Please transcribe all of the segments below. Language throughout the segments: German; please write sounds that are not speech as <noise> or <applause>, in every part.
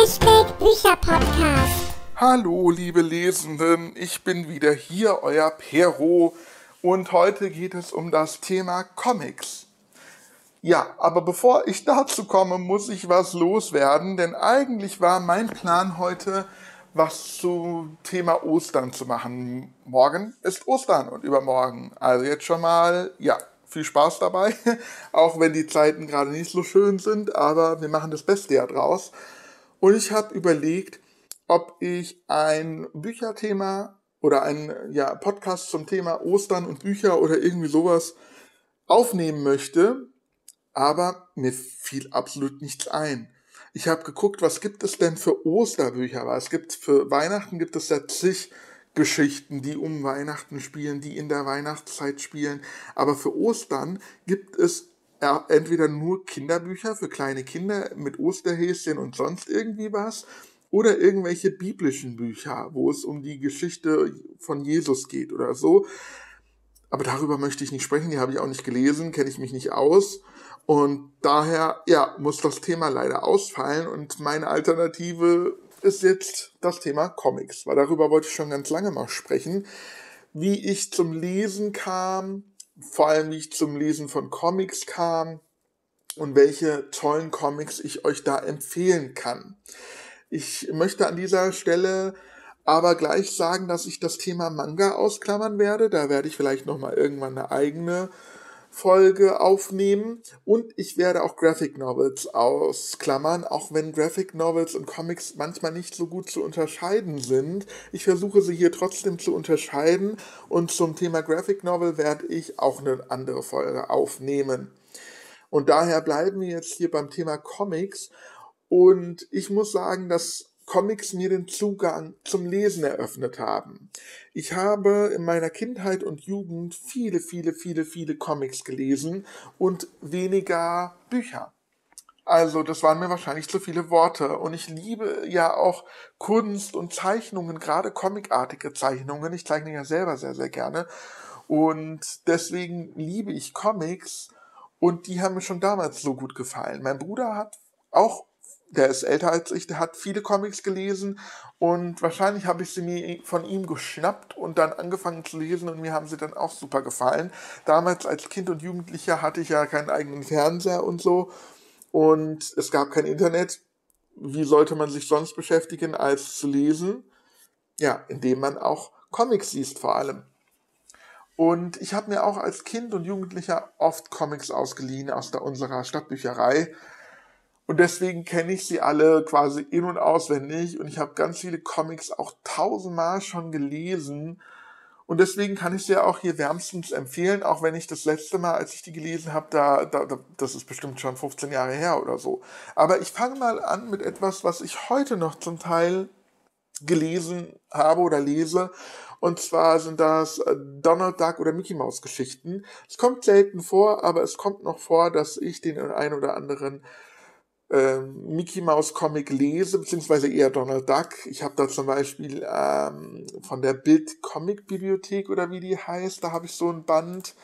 Hashtag Bücherpodcast. Hallo, liebe Lesenden, ich bin wieder hier, euer Pero, und heute geht es um das Thema Comics. Ja, aber bevor ich dazu komme, muss ich was loswerden, denn eigentlich war mein Plan heute, was zu Thema Ostern zu machen. Morgen ist Ostern und übermorgen. Also jetzt schon mal, ja, viel Spaß dabei, <laughs> auch wenn die Zeiten gerade nicht so schön sind, aber wir machen das Beste ja draus. Und ich habe überlegt, ob ich ein Bücherthema oder ein ja, Podcast zum Thema Ostern und Bücher oder irgendwie sowas aufnehmen möchte, aber mir fiel absolut nichts ein. Ich habe geguckt, was gibt es denn für Osterbücher? Weil es gibt für Weihnachten gibt es ja zig Geschichten, die um Weihnachten spielen, die in der Weihnachtszeit spielen. Aber für Ostern gibt es entweder nur Kinderbücher für kleine Kinder mit Osterhäschen und sonst irgendwie was oder irgendwelche biblischen Bücher, wo es um die Geschichte von Jesus geht oder so. Aber darüber möchte ich nicht sprechen, die habe ich auch nicht gelesen, kenne ich mich nicht aus. Und daher, ja, muss das Thema leider ausfallen und meine Alternative ist jetzt das Thema Comics, weil darüber wollte ich schon ganz lange mal sprechen, wie ich zum Lesen kam, vor allem wie ich zum Lesen von Comics kam und welche tollen Comics ich euch da empfehlen kann. Ich möchte an dieser Stelle aber gleich sagen, dass ich das Thema Manga ausklammern werde. Da werde ich vielleicht noch mal irgendwann eine eigene Folge aufnehmen und ich werde auch Graphic Novels ausklammern, auch wenn Graphic Novels und Comics manchmal nicht so gut zu unterscheiden sind. Ich versuche sie hier trotzdem zu unterscheiden und zum Thema Graphic Novel werde ich auch eine andere Folge aufnehmen. Und daher bleiben wir jetzt hier beim Thema Comics und ich muss sagen, dass Comics mir den Zugang zum Lesen eröffnet haben. Ich habe in meiner Kindheit und Jugend viele, viele, viele, viele Comics gelesen und weniger Bücher. Also das waren mir wahrscheinlich zu viele Worte. Und ich liebe ja auch Kunst und Zeichnungen, gerade comicartige Zeichnungen. Ich zeichne ja selber sehr, sehr gerne. Und deswegen liebe ich Comics. Und die haben mir schon damals so gut gefallen. Mein Bruder hat auch der ist älter als ich, der hat viele Comics gelesen und wahrscheinlich habe ich sie mir von ihm geschnappt und dann angefangen zu lesen und mir haben sie dann auch super gefallen. Damals als Kind und Jugendlicher hatte ich ja keinen eigenen Fernseher und so und es gab kein Internet. Wie sollte man sich sonst beschäftigen als zu lesen? Ja, indem man auch Comics liest vor allem. Und ich habe mir auch als Kind und Jugendlicher oft Comics ausgeliehen aus der, unserer Stadtbücherei und deswegen kenne ich sie alle quasi in- und auswendig. Und ich habe ganz viele Comics auch tausendmal schon gelesen. Und deswegen kann ich sie auch hier wärmstens empfehlen, auch wenn ich das letzte Mal, als ich die gelesen habe, da, da, da, das ist bestimmt schon 15 Jahre her oder so. Aber ich fange mal an mit etwas, was ich heute noch zum Teil gelesen habe oder lese. Und zwar sind das äh, Donald Duck oder Mickey Mouse Geschichten. Es kommt selten vor, aber es kommt noch vor, dass ich den einen oder anderen ähm, Mickey Mouse Comic lese, beziehungsweise eher Donald Duck. Ich habe da zum Beispiel ähm, von der Bild Comic Bibliothek oder wie die heißt, da habe ich so ein Band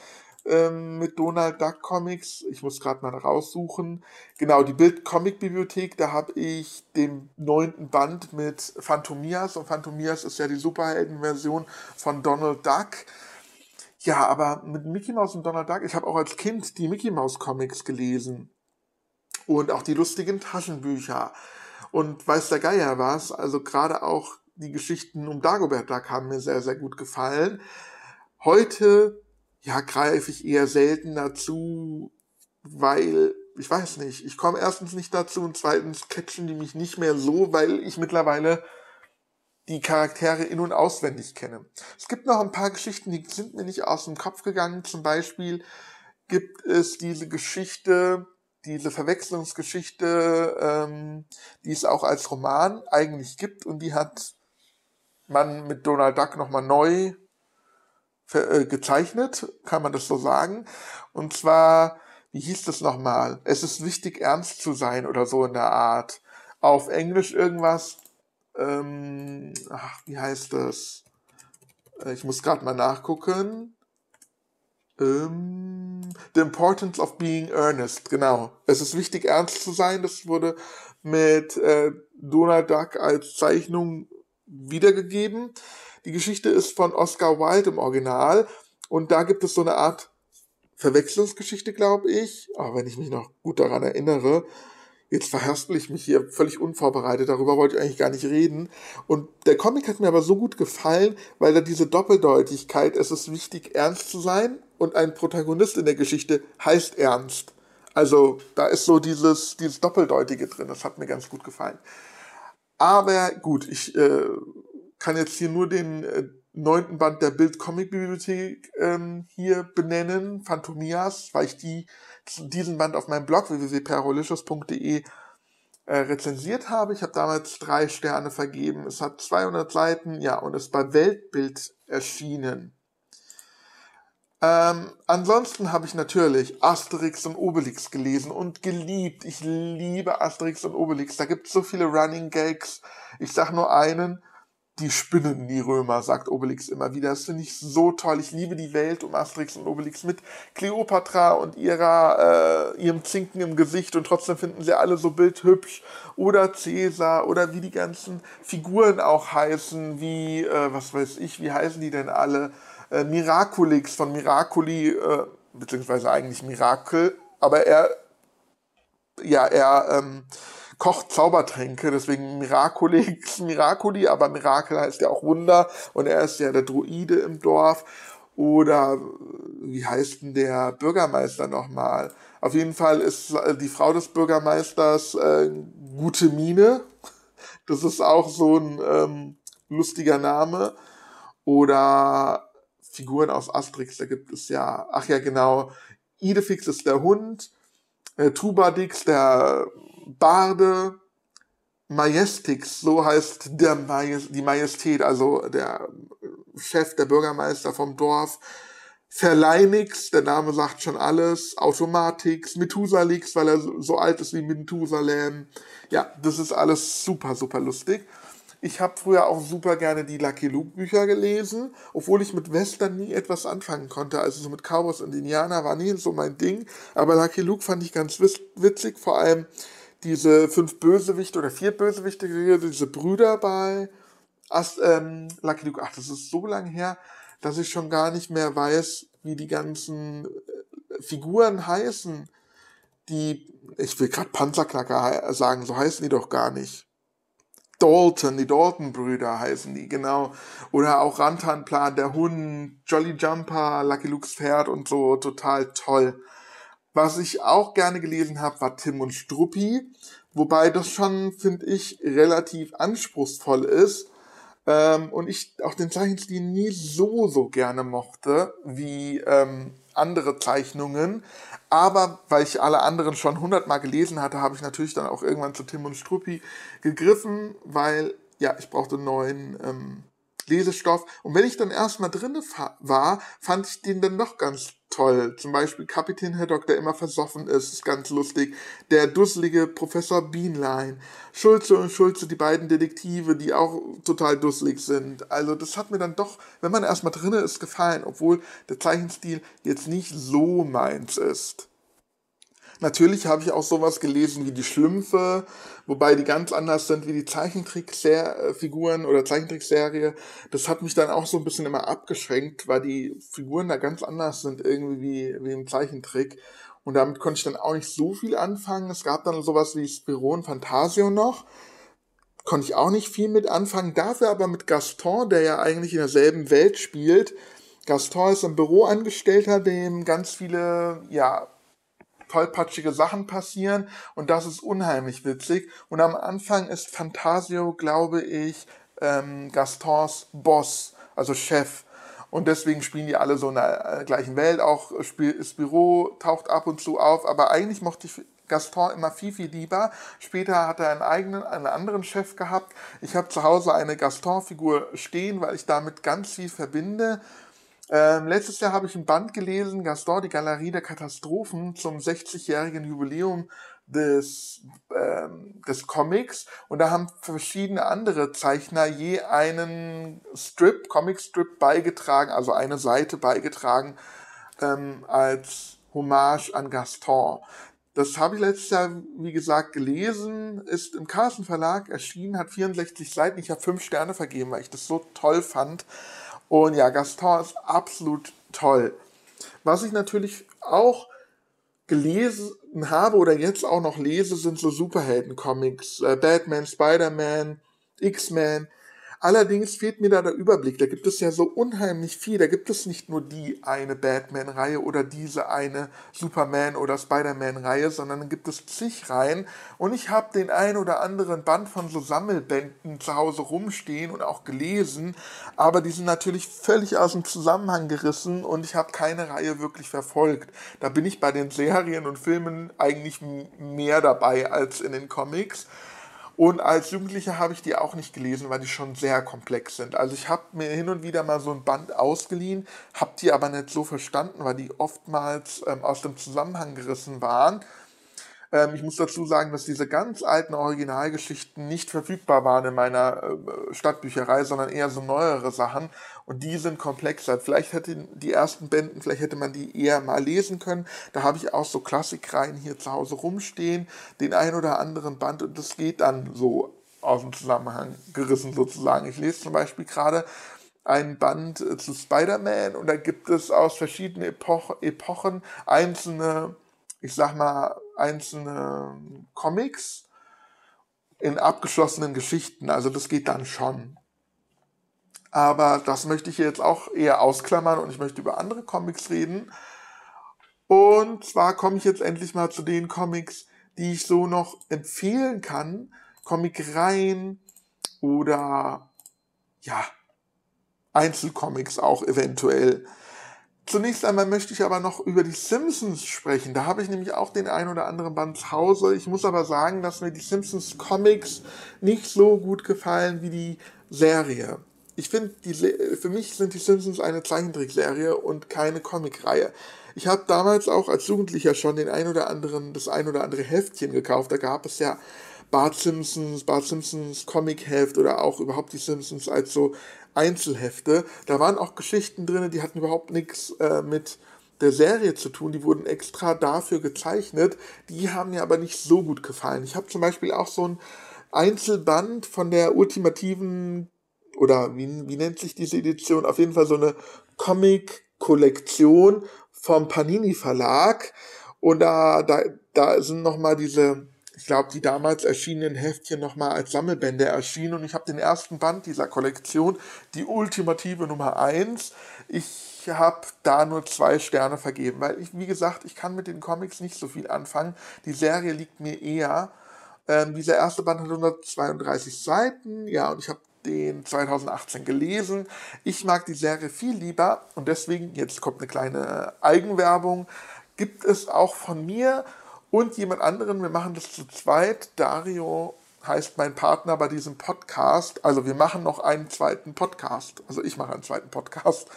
ähm, mit Donald Duck Comics. Ich muss gerade mal raussuchen. Genau, die Bild Comic Bibliothek, da habe ich den neunten Band mit Phantomias und Phantomias ist ja die Superheldenversion von Donald Duck. Ja, aber mit Mickey Mouse und Donald Duck, ich habe auch als Kind die Mickey Mouse Comics gelesen und auch die lustigen Taschenbücher und weiß der Geier was. Also gerade auch die Geschichten um Dagobert Duck haben mir sehr, sehr gut gefallen. Heute, ja, greife ich eher selten dazu, weil, ich weiß nicht, ich komme erstens nicht dazu und zweitens catchen die mich nicht mehr so, weil ich mittlerweile die Charaktere in- und auswendig kenne. Es gibt noch ein paar Geschichten, die sind mir nicht aus dem Kopf gegangen. Zum Beispiel gibt es diese Geschichte, diese Verwechslungsgeschichte, ähm, die es auch als Roman eigentlich gibt und die hat man mit Donald Duck nochmal neu äh, gezeichnet, kann man das so sagen. Und zwar, wie hieß das nochmal? Es ist wichtig, ernst zu sein oder so in der Art. Auf Englisch irgendwas, ähm, ach, wie heißt das? Äh, ich muss gerade mal nachgucken. Ähm, The Importance of Being Earnest, genau. Es ist wichtig, ernst zu sein. Das wurde mit äh, Donald Duck als Zeichnung wiedergegeben. Die Geschichte ist von Oscar Wilde im Original und da gibt es so eine Art Verwechslungsgeschichte, glaube ich, aber wenn ich mich noch gut daran erinnere, jetzt verhaspel ich mich hier völlig unvorbereitet, darüber wollte ich eigentlich gar nicht reden. Und der Comic hat mir aber so gut gefallen, weil da diese Doppeldeutigkeit, es ist wichtig, ernst zu sein und ein Protagonist in der Geschichte heißt ernst. Also da ist so dieses, dieses Doppeldeutige drin, das hat mir ganz gut gefallen. Aber gut, ich äh, kann jetzt hier nur den äh, neunten Band der Bild Comic Bibliothek ähm, hier benennen, Phantomias, weil ich die diesen Band auf meinem Blog www.perolicious.de äh, rezensiert habe. Ich habe damals drei Sterne vergeben. Es hat 200 Seiten, ja, und ist bei Weltbild erschienen. Ähm, ansonsten habe ich natürlich Asterix und Obelix gelesen und geliebt. Ich liebe Asterix und Obelix. Da gibt es so viele Running Gags. Ich sag nur einen die spinnen, die Römer, sagt Obelix immer wieder. Das finde ich so toll. Ich liebe die Welt um Asterix und Obelix mit Kleopatra und ihrer, äh, ihrem Zinken im Gesicht und trotzdem finden sie alle so bildhübsch. Oder Cäsar oder wie die ganzen Figuren auch heißen, wie, äh, was weiß ich, wie heißen die denn alle? Äh, Miraculix von Miraculi, äh, beziehungsweise eigentlich Mirakel, aber er, ja, er, ähm, kocht Zaubertränke, deswegen Miraculix, <laughs> Miraculi, aber Mirakel heißt ja auch Wunder und er ist ja der Druide im Dorf. Oder wie heißt denn der Bürgermeister nochmal? Auf jeden Fall ist die Frau des Bürgermeisters äh, Gute Mine. Das ist auch so ein ähm, lustiger Name. Oder Figuren aus Asterix, da gibt es ja, ach ja genau, Idefix ist der Hund, äh, Tubadix der Barde Majestix, so heißt der Majest, die Majestät, also der Chef, der Bürgermeister vom Dorf. Verleinix, der Name sagt schon alles. Automatix, Methusalix, weil er so alt ist wie Methusalem. Ja, das ist alles super, super lustig. Ich habe früher auch super gerne die Lucky Luke Bücher gelesen, obwohl ich mit Western nie etwas anfangen konnte. Also so mit Cowboys und Indianer war nie so mein Ding. Aber Lucky Luke fand ich ganz witzig, vor allem diese fünf Bösewichte oder vier Bösewichte, diese Brüder bei Ast, ähm, Lucky Luke. Ach, das ist so lange her, dass ich schon gar nicht mehr weiß, wie die ganzen äh, Figuren heißen. Die, ich will gerade Panzerknacker sagen, so heißen die doch gar nicht. Dalton, die Dalton-Brüder heißen die, genau. Oder auch Rantanplan, der Hund, Jolly Jumper, Lucky Lukes Pferd und so, total toll. Was ich auch gerne gelesen habe, war Tim und Struppi, wobei das schon, finde ich, relativ anspruchsvoll ist. Ähm, und ich auch den Zeichenstil nie so, so gerne mochte wie ähm, andere Zeichnungen. Aber weil ich alle anderen schon hundertmal gelesen hatte, habe ich natürlich dann auch irgendwann zu Tim und Struppi gegriffen, weil ja, ich brauchte neuen ähm, Lesestoff. Und wenn ich dann erstmal drinne war, fand ich den dann noch ganz toll. Zum Beispiel Kapitän Haddock, der immer versoffen ist, ist ganz lustig. Der dusselige Professor Bienlein. Schulze und Schulze, die beiden Detektive, die auch total dusselig sind. Also das hat mir dann doch, wenn man erstmal drinne ist, gefallen, obwohl der Zeichenstil jetzt nicht so meins ist. Natürlich habe ich auch sowas gelesen wie die Schlümpfe, wobei die ganz anders sind wie die Zeichentrickfiguren oder Zeichentrickserie. Das hat mich dann auch so ein bisschen immer abgeschränkt, weil die Figuren da ganz anders sind irgendwie wie, wie im Zeichentrick. Und damit konnte ich dann auch nicht so viel anfangen. Es gab dann sowas wie Spiro und Fantasio noch. Konnte ich auch nicht viel mit anfangen. Dafür aber mit Gaston, der ja eigentlich in derselben Welt spielt. Gaston ist ein Büroangestellter, dem ganz viele, ja, tollpatschige Sachen passieren und das ist unheimlich witzig. Und am Anfang ist Fantasio, glaube ich, ähm, Gastons Boss, also Chef. Und deswegen spielen die alle so in der äh, gleichen Welt. Auch Spiro taucht ab und zu auf, aber eigentlich mochte ich Gaston immer viel, viel lieber. Später hat er einen eigenen, einen anderen Chef gehabt. Ich habe zu Hause eine Gaston-Figur stehen, weil ich damit ganz viel verbinde. Ähm, letztes Jahr habe ich ein Band gelesen, Gaston, die Galerie der Katastrophen zum 60-jährigen Jubiläum des, ähm, des Comics und da haben verschiedene andere Zeichner je einen Strip, Comic-Strip beigetragen, also eine Seite beigetragen ähm, als Hommage an Gaston. Das habe ich letztes Jahr, wie gesagt, gelesen, ist im Carlsen Verlag erschienen, hat 64 Seiten. Ich habe fünf Sterne vergeben, weil ich das so toll fand. Und ja, Gaston ist absolut toll. Was ich natürlich auch gelesen habe oder jetzt auch noch lese, sind so Superhelden-Comics. Äh, Batman, Spider-Man, X-Men. Allerdings fehlt mir da der Überblick. Da gibt es ja so unheimlich viel. Da gibt es nicht nur die eine Batman-Reihe oder diese eine Superman- oder Spider-Man-Reihe, sondern dann gibt es zig Reihen. Und ich habe den ein oder anderen Band von so Sammelbänden zu Hause rumstehen und auch gelesen. Aber die sind natürlich völlig aus dem Zusammenhang gerissen und ich habe keine Reihe wirklich verfolgt. Da bin ich bei den Serien und Filmen eigentlich mehr dabei als in den Comics. Und als Jugendlicher habe ich die auch nicht gelesen, weil die schon sehr komplex sind. Also ich habe mir hin und wieder mal so ein Band ausgeliehen, habe die aber nicht so verstanden, weil die oftmals ähm, aus dem Zusammenhang gerissen waren. Ähm, ich muss dazu sagen, dass diese ganz alten Originalgeschichten nicht verfügbar waren in meiner äh, Stadtbücherei, sondern eher so neuere Sachen. Und die sind komplexer. Vielleicht hätte die ersten Bänden, vielleicht hätte man die eher mal lesen können. Da habe ich auch so Klassikreihen hier zu Hause rumstehen, den ein oder anderen Band und das geht dann so aus dem Zusammenhang gerissen sozusagen. Ich lese zum Beispiel gerade ein Band äh, zu Spider-Man und da gibt es aus verschiedenen Epoch Epochen einzelne ich sag mal, einzelne Comics in abgeschlossenen Geschichten. Also das geht dann schon. Aber das möchte ich jetzt auch eher ausklammern und ich möchte über andere Comics reden. Und zwar komme ich jetzt endlich mal zu den Comics, die ich so noch empfehlen kann. Comicreihen oder ja, Einzelcomics auch eventuell. Zunächst einmal möchte ich aber noch über die Simpsons sprechen. Da habe ich nämlich auch den ein oder anderen Band zu Hause. Ich muss aber sagen, dass mir die Simpsons Comics nicht so gut gefallen wie die Serie. Ich finde, für mich sind die Simpsons eine Zeichentrickserie und keine Comicreihe. Ich habe damals auch als Jugendlicher schon den ein oder anderen, das ein oder andere Heftchen gekauft. Da gab es ja Bart Simpsons, Bart Simpsons Comic-Heft oder auch überhaupt die Simpsons als so Einzelhefte. Da waren auch Geschichten drin, die hatten überhaupt nichts äh, mit der Serie zu tun. Die wurden extra dafür gezeichnet. Die haben mir aber nicht so gut gefallen. Ich habe zum Beispiel auch so ein Einzelband von der ultimativen, oder wie, wie nennt sich diese Edition? Auf jeden Fall so eine Comic-Kollektion vom Panini Verlag. Und da, da, da sind nochmal diese ich glaube, die damals erschienenen Heftchen nochmal als Sammelbände erschienen und ich habe den ersten Band dieser Kollektion, die ultimative Nummer 1. Ich habe da nur zwei Sterne vergeben, weil ich, wie gesagt, ich kann mit den Comics nicht so viel anfangen. Die Serie liegt mir eher. Ähm, dieser erste Band hat 132 Seiten, ja, und ich habe den 2018 gelesen. Ich mag die Serie viel lieber und deswegen, jetzt kommt eine kleine Eigenwerbung, gibt es auch von mir und jemand anderen. Wir machen das zu zweit. Dario heißt mein Partner bei diesem Podcast. Also wir machen noch einen zweiten Podcast. Also ich mache einen zweiten Podcast.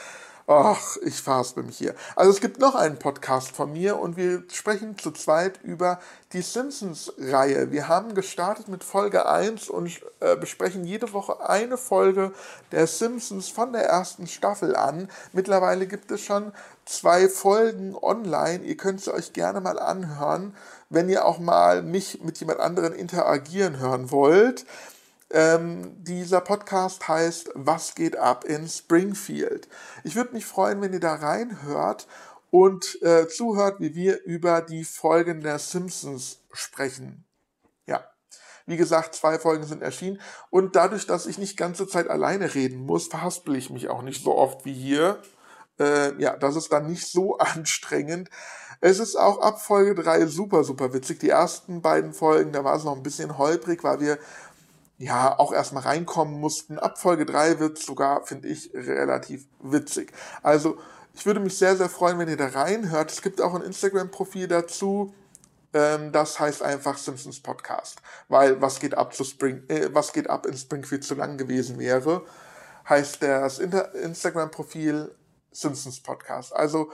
Ach, ich verhaspel mich hier. Also es gibt noch einen Podcast von mir und wir sprechen zu zweit über die Simpsons-Reihe. Wir haben gestartet mit Folge 1 und äh, besprechen jede Woche eine Folge der Simpsons von der ersten Staffel an. Mittlerweile gibt es schon zwei Folgen online. Ihr könnt sie euch gerne mal anhören, wenn ihr auch mal mich mit jemand anderen interagieren hören wollt. Ähm, dieser Podcast heißt Was geht ab in Springfield? Ich würde mich freuen, wenn ihr da reinhört und äh, zuhört, wie wir über die Folgen der Simpsons sprechen. Ja, wie gesagt, zwei Folgen sind erschienen und dadurch, dass ich nicht ganze Zeit alleine reden muss, verhaspel ich mich auch nicht so oft wie hier. Äh, ja, das ist dann nicht so <laughs> anstrengend. Es ist auch ab Folge 3 super, super witzig. Die ersten beiden Folgen, da war es noch ein bisschen holprig, weil wir ja auch erstmal reinkommen mussten. Ab Folge 3 wird sogar, finde ich, relativ witzig. Also ich würde mich sehr, sehr freuen, wenn ihr da reinhört. Es gibt auch ein Instagram-Profil dazu. Ähm, das heißt einfach Simpsons Podcast. Weil was geht ab zu Spring, äh, was geht ab in Springfield zu lang gewesen wäre, heißt das Instagram-Profil Simpsons Podcast. Also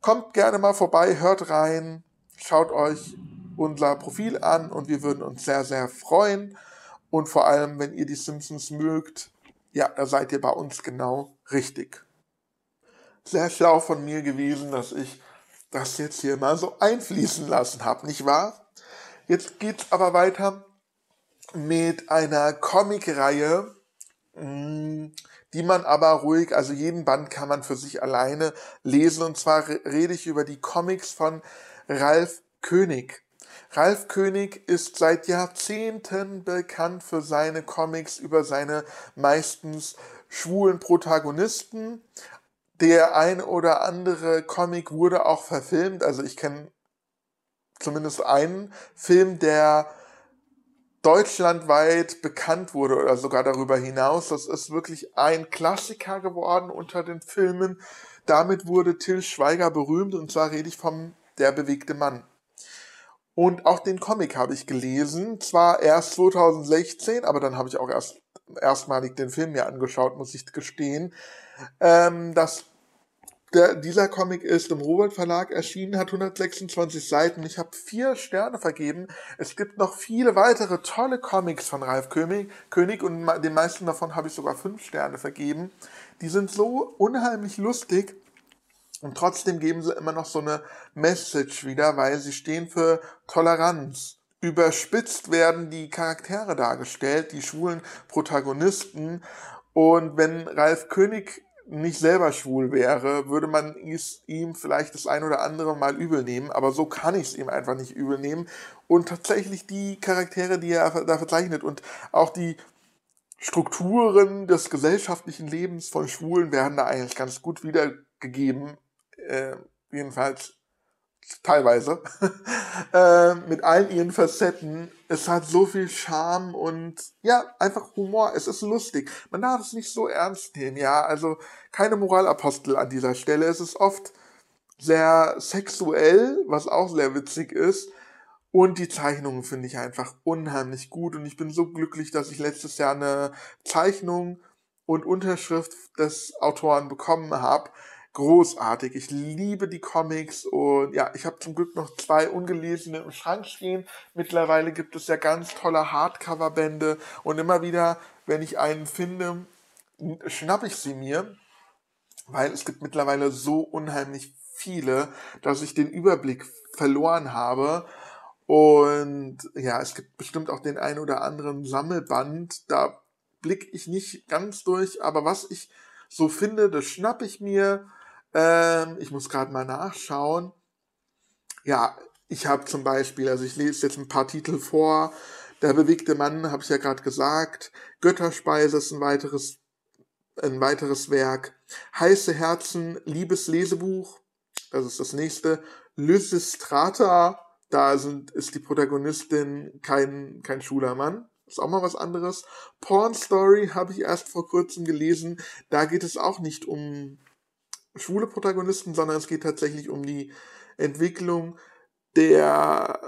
kommt gerne mal vorbei, hört rein, schaut euch unser Profil an und wir würden uns sehr, sehr freuen. Und vor allem, wenn ihr die Simpsons mögt, ja, da seid ihr bei uns genau richtig. sehr schlau von mir gewesen, dass ich das jetzt hier mal so einfließen lassen habe, nicht wahr? Jetzt geht's aber weiter mit einer Comicreihe, mm, die man aber ruhig, also jeden Band kann man für sich alleine lesen. Und zwar rede ich über die Comics von Ralf König. Ralf König ist seit Jahrzehnten bekannt für seine Comics über seine meistens schwulen Protagonisten. Der ein oder andere Comic wurde auch verfilmt. Also ich kenne zumindest einen Film, der deutschlandweit bekannt wurde oder sogar darüber hinaus. Das ist wirklich ein Klassiker geworden unter den Filmen. Damit wurde Till Schweiger berühmt und zwar rede ich vom Der bewegte Mann. Und auch den Comic habe ich gelesen, zwar erst 2016, aber dann habe ich auch erst erstmalig den Film mir angeschaut, muss ich gestehen. Ähm, das der, dieser Comic ist im Robert Verlag erschienen, hat 126 Seiten. Ich habe vier Sterne vergeben. Es gibt noch viele weitere tolle Comics von Ralf König, König und den meisten davon habe ich sogar fünf Sterne vergeben. Die sind so unheimlich lustig und trotzdem geben sie immer noch so eine Message wieder, weil sie stehen für Toleranz. Überspitzt werden die Charaktere dargestellt, die schwulen Protagonisten. Und wenn Ralf König nicht selber schwul wäre, würde man ihm vielleicht das ein oder andere mal übel nehmen, aber so kann ich es ihm einfach nicht übel nehmen. Und tatsächlich die Charaktere, die er da verzeichnet und auch die Strukturen des gesellschaftlichen Lebens von Schwulen werden da eigentlich ganz gut wiedergegeben. Äh, jedenfalls teilweise, <laughs> äh, mit allen ihren Facetten. Es hat so viel Charme und ja, einfach Humor. Es ist lustig. Man darf es nicht so ernst nehmen, ja. Also keine Moralapostel an dieser Stelle. Es ist oft sehr sexuell, was auch sehr witzig ist. Und die Zeichnungen finde ich einfach unheimlich gut. Und ich bin so glücklich, dass ich letztes Jahr eine Zeichnung und Unterschrift des Autoren bekommen habe großartig. Ich liebe die Comics und ja, ich habe zum Glück noch zwei ungelesene im Schrank stehen. Mittlerweile gibt es ja ganz tolle Hardcover-Bände und immer wieder, wenn ich einen finde, schnapp ich sie mir, weil es gibt mittlerweile so unheimlich viele, dass ich den Überblick verloren habe. Und ja, es gibt bestimmt auch den ein oder anderen Sammelband. Da blicke ich nicht ganz durch, aber was ich so finde, das schnapp ich mir ähm, ich muss gerade mal nachschauen. Ja, ich habe zum Beispiel, also ich lese jetzt ein paar Titel vor. Der bewegte Mann, habe ich ja gerade gesagt. Götterspeise ist ein weiteres, ein weiteres Werk. Heiße Herzen, Liebeslesebuch. Das ist das nächste. Lysistrata, da sind, ist die Protagonistin kein, kein schwuler Mann. Ist auch mal was anderes. Porn Story habe ich erst vor kurzem gelesen. Da geht es auch nicht um schwule Protagonisten, sondern es geht tatsächlich um die Entwicklung der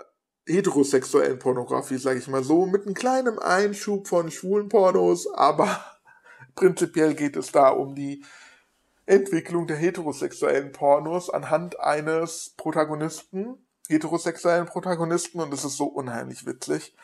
heterosexuellen Pornografie, sage ich mal so, mit einem kleinen Einschub von schwulen Pornos, aber <laughs> prinzipiell geht es da um die Entwicklung der heterosexuellen Pornos anhand eines Protagonisten, heterosexuellen Protagonisten und es ist so unheimlich witzig.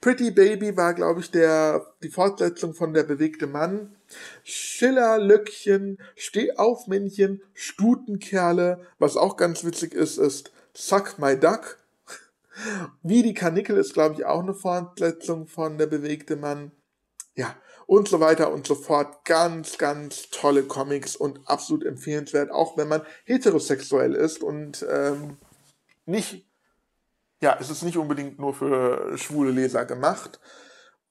Pretty Baby war, glaube ich, der, die Fortsetzung von Der bewegte Mann. Schiller, Löckchen, Stehaufmännchen, Stutenkerle. Was auch ganz witzig ist, ist Suck My Duck. <laughs> Wie die Kanickel ist, glaube ich, auch eine Fortsetzung von Der bewegte Mann. Ja, und so weiter und so fort. Ganz, ganz tolle Comics und absolut empfehlenswert, auch wenn man heterosexuell ist und ähm, nicht ja, es ist nicht unbedingt nur für schwule Leser gemacht,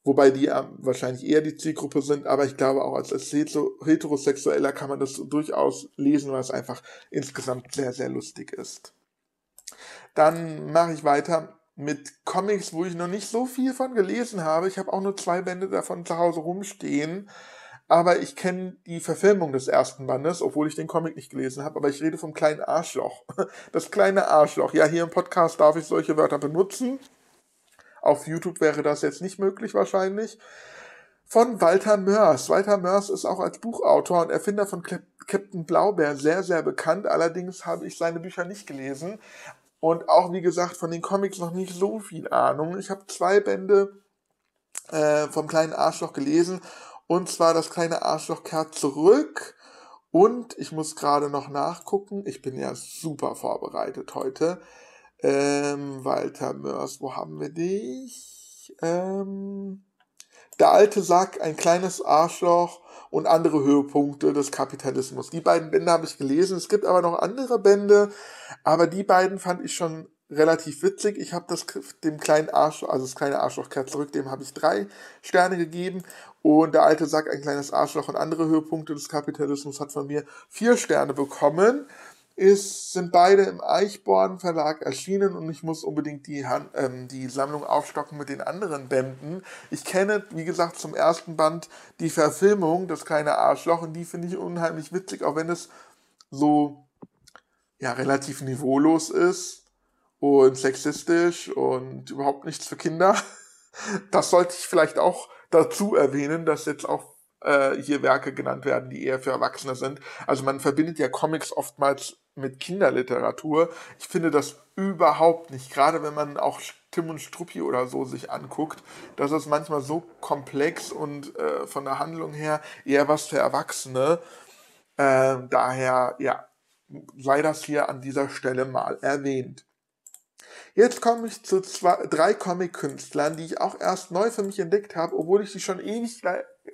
wobei die wahrscheinlich eher die Zielgruppe sind, aber ich glaube auch als, als Heterosexueller kann man das durchaus lesen, weil es einfach insgesamt sehr, sehr lustig ist. Dann mache ich weiter mit Comics, wo ich noch nicht so viel von gelesen habe. Ich habe auch nur zwei Bände davon zu Hause rumstehen aber ich kenne die Verfilmung des ersten Bandes, obwohl ich den Comic nicht gelesen habe, aber ich rede vom kleinen Arschloch. <laughs> Das kleine Arschloch. Ja, hier im Podcast darf ich solche Wörter benutzen. Auf YouTube wäre das jetzt nicht möglich wahrscheinlich. Von Walter Mörs. Walter Mörs ist auch als Buchautor und Erfinder von Captain Blaubeer sehr, sehr bekannt. Allerdings habe ich seine Bücher nicht gelesen. Und auch, wie gesagt, von den Comics noch nicht so viel Ahnung. Ich habe zwei Bände äh, vom kleinen Arschloch gelesen und zwar das kleine Arschloch kehrt zurück Und ich muss gerade noch nachgucken. Ich bin ja super vorbereitet heute. Ähm, Walter Mörs, wo haben wir dich? Ähm, der alte Sack, ein kleines Arschloch und andere Höhepunkte des Kapitalismus. Die beiden Bände habe ich gelesen. Es gibt aber noch andere Bände, aber die beiden fand ich schon relativ witzig. Ich habe das dem kleinen Arschloch, also das kleine Arschloch kehrt zurück, dem habe ich drei Sterne gegeben. Und der alte Sack, ein kleines Arschloch und andere Höhepunkte des Kapitalismus hat von mir vier Sterne bekommen. Es sind beide im Eichborn Verlag erschienen und ich muss unbedingt die, Hand, ähm, die Sammlung aufstocken mit den anderen Bänden. Ich kenne, wie gesagt, zum ersten Band die Verfilmung, das kleine Arschloch, und die finde ich unheimlich witzig, auch wenn es so ja, relativ niveaulos ist und sexistisch und überhaupt nichts für Kinder. <laughs> Das sollte ich vielleicht auch dazu erwähnen, dass jetzt auch äh, hier Werke genannt werden, die eher für Erwachsene sind. Also man verbindet ja Comics oftmals mit Kinderliteratur. Ich finde das überhaupt nicht, gerade wenn man auch Tim und Struppi oder so sich anguckt, dass es manchmal so komplex und äh, von der Handlung her eher was für Erwachsene. Äh, daher, ja, sei das hier an dieser Stelle mal erwähnt. Jetzt komme ich zu zwei, drei Comic-Künstlern, die ich auch erst neu für mich entdeckt habe, obwohl ich sie schon ewig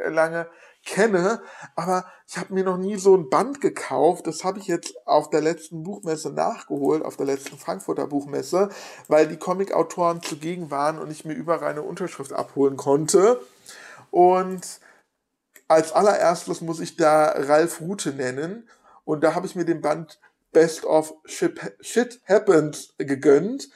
lange kenne, aber ich habe mir noch nie so ein Band gekauft. Das habe ich jetzt auf der letzten Buchmesse nachgeholt, auf der letzten Frankfurter Buchmesse, weil die Comic-Autoren zugegen waren und ich mir überall eine Unterschrift abholen konnte. Und als allererstes muss ich da Ralf Rute nennen. Und da habe ich mir den Band Best of Shit Happens gegönnt.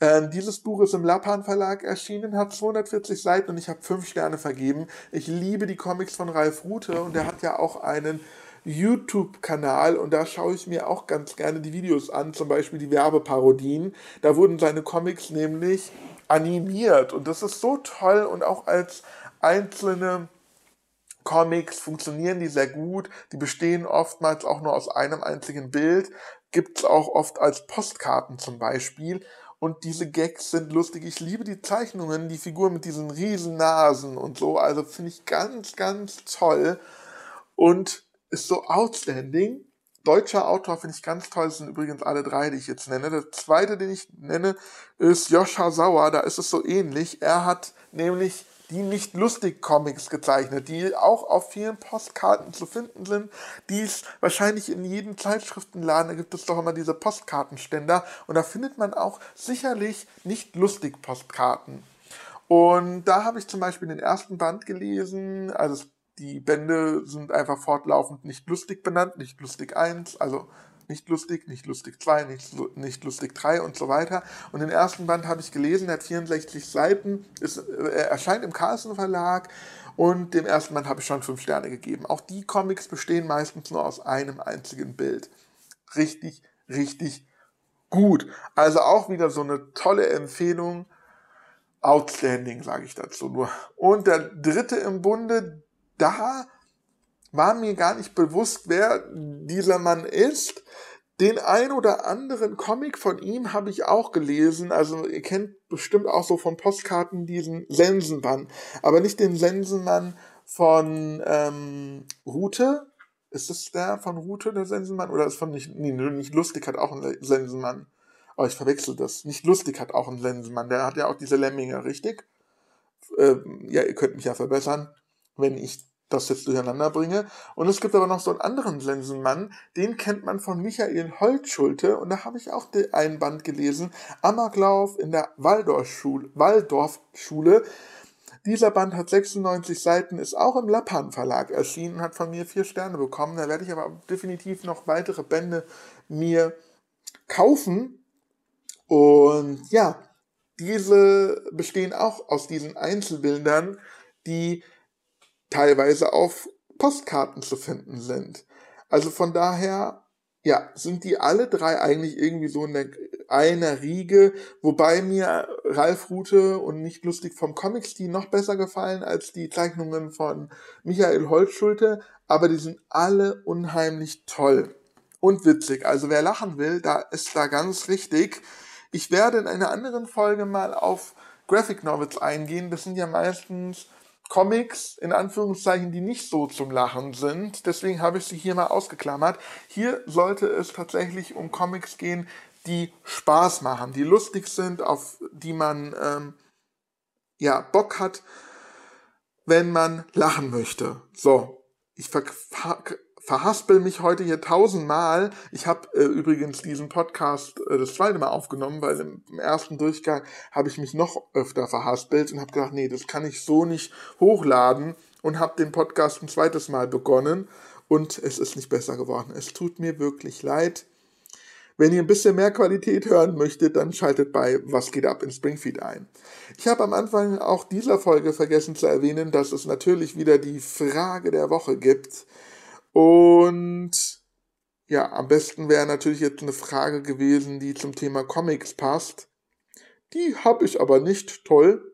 Ähm, dieses Buch ist im Lappan Verlag erschienen, hat 240 Seiten und ich habe 5 Sterne vergeben. Ich liebe die Comics von Ralf Rute und er hat ja auch einen YouTube-Kanal und da schaue ich mir auch ganz gerne die Videos an, zum Beispiel die Werbeparodien. Da wurden seine Comics nämlich animiert und das ist so toll und auch als einzelne Comics funktionieren die sehr gut. Die bestehen oftmals auch nur aus einem einzigen Bild. Gibt es auch oft als Postkarten zum Beispiel. Und diese Gags sind lustig. Ich liebe die Zeichnungen, die Figur mit diesen riesen Nasen und so. Also finde ich ganz, ganz toll. Und ist so outstanding. Deutscher Autor finde ich ganz toll. Das sind übrigens alle drei, die ich jetzt nenne. Der zweite, den ich nenne, ist Joscha Sauer. Da ist es so ähnlich. Er hat nämlich die nicht lustig Comics gezeichnet, die auch auf vielen Postkarten zu finden sind, die es wahrscheinlich in jedem Zeitschriftenladen, da gibt es doch immer diese Postkartenständer und da findet man auch sicherlich nicht lustig Postkarten. Und da habe ich zum Beispiel den ersten Band gelesen, also die Bände sind einfach fortlaufend nicht lustig benannt, nicht lustig 1, also nicht lustig, nicht lustig 2, nicht, nicht lustig 3 und so weiter. Und den ersten Band habe ich gelesen, der hat 64 Seiten, ist, äh, erscheint im Carlsen Verlag und dem ersten Band habe ich schon 5 Sterne gegeben. Auch die Comics bestehen meistens nur aus einem einzigen Bild. Richtig, richtig gut. Also auch wieder so eine tolle Empfehlung. Outstanding, sage ich dazu nur. Und der dritte im Bunde, da war mir gar nicht bewusst, wer dieser Mann ist. Den ein oder anderen Comic von ihm habe ich auch gelesen. Also ihr kennt bestimmt auch so von Postkarten diesen Sensenmann. Aber nicht den Sensenmann von ähm, Rute. Ist es der von Rute, der Sensenmann? Oder ist von nicht, nee, nicht lustig hat auch einen Sensenmann. Aber ich verwechsel das. Nicht lustig hat auch einen Sensenmann. Der hat ja auch diese Lemminge, richtig? Ähm, ja, ihr könnt mich ja verbessern, wenn ich das jetzt durcheinander bringe. Und es gibt aber noch so einen anderen Sensenmann, den kennt man von Michael Holtschulte und da habe ich auch einen Band gelesen, Amoklauf in der Waldorfschule. Waldorfschule. Dieser Band hat 96 Seiten, ist auch im Lappan Verlag erschienen, hat von mir vier Sterne bekommen. Da werde ich aber definitiv noch weitere Bände mir kaufen. Und ja, diese bestehen auch aus diesen Einzelbildern, die teilweise auf Postkarten zu finden sind. Also von daher, ja, sind die alle drei eigentlich irgendwie so in einer Riege, wobei mir Ralf Rute und nicht lustig vom Comic-Stil noch besser gefallen als die Zeichnungen von Michael Holzschulte, aber die sind alle unheimlich toll und witzig. Also wer lachen will, da ist da ganz richtig. Ich werde in einer anderen Folge mal auf Graphic Novels eingehen. Das sind ja meistens Comics, in Anführungszeichen, die nicht so zum Lachen sind. Deswegen habe ich sie hier mal ausgeklammert. Hier sollte es tatsächlich um Comics gehen, die Spaß machen, die lustig sind, auf die man ähm, ja Bock hat, wenn man lachen möchte. So, ich ver verhaspel mich heute hier tausendmal. Ich habe äh, übrigens diesen Podcast äh, das zweite Mal aufgenommen, weil im, im ersten Durchgang habe ich mich noch öfter verhaspelt und habe gedacht, nee, das kann ich so nicht hochladen und habe den Podcast ein zweites Mal begonnen und es ist nicht besser geworden. Es tut mir wirklich leid. Wenn ihr ein bisschen mehr Qualität hören möchtet, dann schaltet bei Was geht ab in Springfeed ein. Ich habe am Anfang auch dieser Folge vergessen zu erwähnen, dass es natürlich wieder die Frage der Woche gibt. Und ja, am besten wäre natürlich jetzt eine Frage gewesen, die zum Thema Comics passt. Die habe ich aber nicht toll.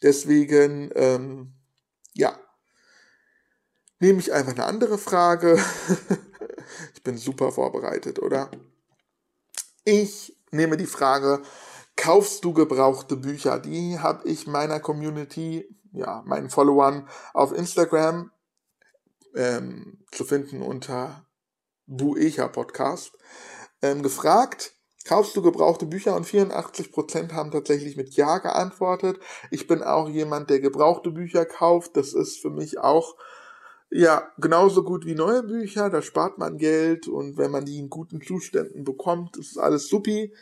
Deswegen, ähm, ja, nehme ich einfach eine andere Frage. <laughs> ich bin super vorbereitet, oder? Ich nehme die Frage, kaufst du gebrauchte Bücher? Die habe ich meiner Community, ja, meinen Followern auf Instagram ähm, zu finden unter Buecha Podcast, ähm, gefragt, kaufst du gebrauchte Bücher? Und 84% haben tatsächlich mit Ja geantwortet. Ich bin auch jemand, der gebrauchte Bücher kauft. Das ist für mich auch ja, genauso gut wie neue Bücher, da spart man Geld und wenn man die in guten Zuständen bekommt, ist alles supi.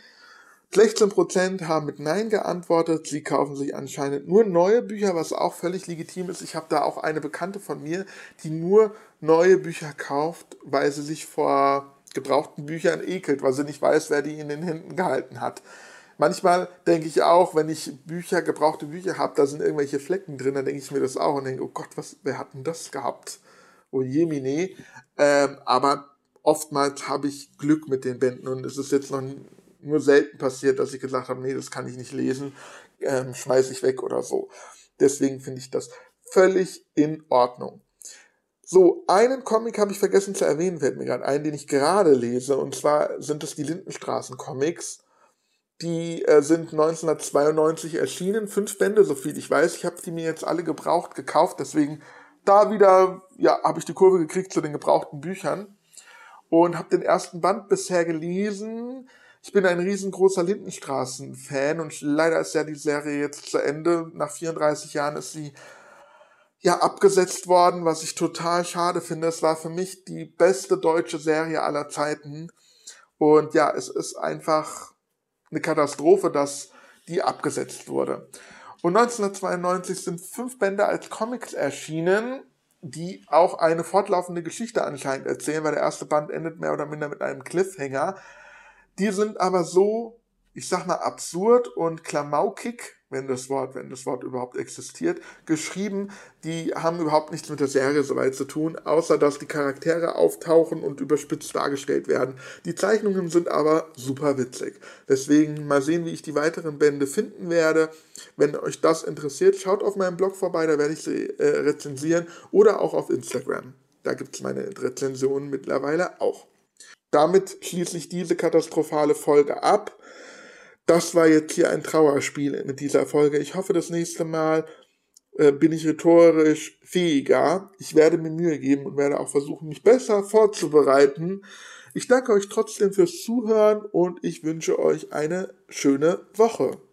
16% haben mit Nein geantwortet. Sie kaufen sich anscheinend nur neue Bücher, was auch völlig legitim ist. Ich habe da auch eine Bekannte von mir, die nur neue Bücher kauft, weil sie sich vor gebrauchten Büchern ekelt, weil sie nicht weiß, wer die in den Händen gehalten hat. Manchmal denke ich auch, wenn ich Bücher, gebrauchte Bücher habe, da sind irgendwelche Flecken drin, dann denke ich mir das auch und denke, oh Gott, was, wer hat denn das gehabt? Oh jemine. Ähm, aber oftmals habe ich Glück mit den Bänden und es ist jetzt noch nur selten passiert, dass ich gesagt habe, nee, das kann ich nicht lesen, ähm, schmeiße ich weg oder so. Deswegen finde ich das völlig in Ordnung. So, einen Comic habe ich vergessen zu erwähnen, fällt mir gerade ein, den ich gerade lese, und zwar sind es die Lindenstraßen-Comics. Die äh, sind 1992 erschienen, fünf Bände, so viel ich weiß. Ich habe die mir jetzt alle gebraucht gekauft, deswegen da wieder, ja, habe ich die Kurve gekriegt zu den gebrauchten Büchern und habe den ersten Band bisher gelesen. Ich bin ein riesengroßer Lindenstraßen-Fan und leider ist ja die Serie jetzt zu Ende. Nach 34 Jahren ist sie ja abgesetzt worden, was ich total schade finde. Es war für mich die beste deutsche Serie aller Zeiten. Und ja, es ist einfach eine Katastrophe, dass die abgesetzt wurde. Und 1992 sind fünf Bände als Comics erschienen, die auch eine fortlaufende Geschichte anscheinend erzählen, weil der erste Band endet mehr oder minder mit einem Cliffhanger. Die sind aber so, ich sag mal, absurd und klamaukig, wenn das Wort, wenn das Wort überhaupt existiert, geschrieben. Die haben überhaupt nichts mit der Serie soweit zu tun, außer dass die Charaktere auftauchen und überspitzt dargestellt werden. Die Zeichnungen sind aber super witzig. Deswegen mal sehen, wie ich die weiteren Bände finden werde. Wenn euch das interessiert, schaut auf meinem Blog vorbei, da werde ich sie äh, rezensieren oder auch auf Instagram. Da gibt es meine Rezensionen mittlerweile auch. Damit schließe ich diese katastrophale Folge ab. Das war jetzt hier ein Trauerspiel mit dieser Folge. Ich hoffe, das nächste Mal äh, bin ich rhetorisch fähiger. Ich werde mir Mühe geben und werde auch versuchen, mich besser vorzubereiten. Ich danke euch trotzdem fürs Zuhören und ich wünsche euch eine schöne Woche.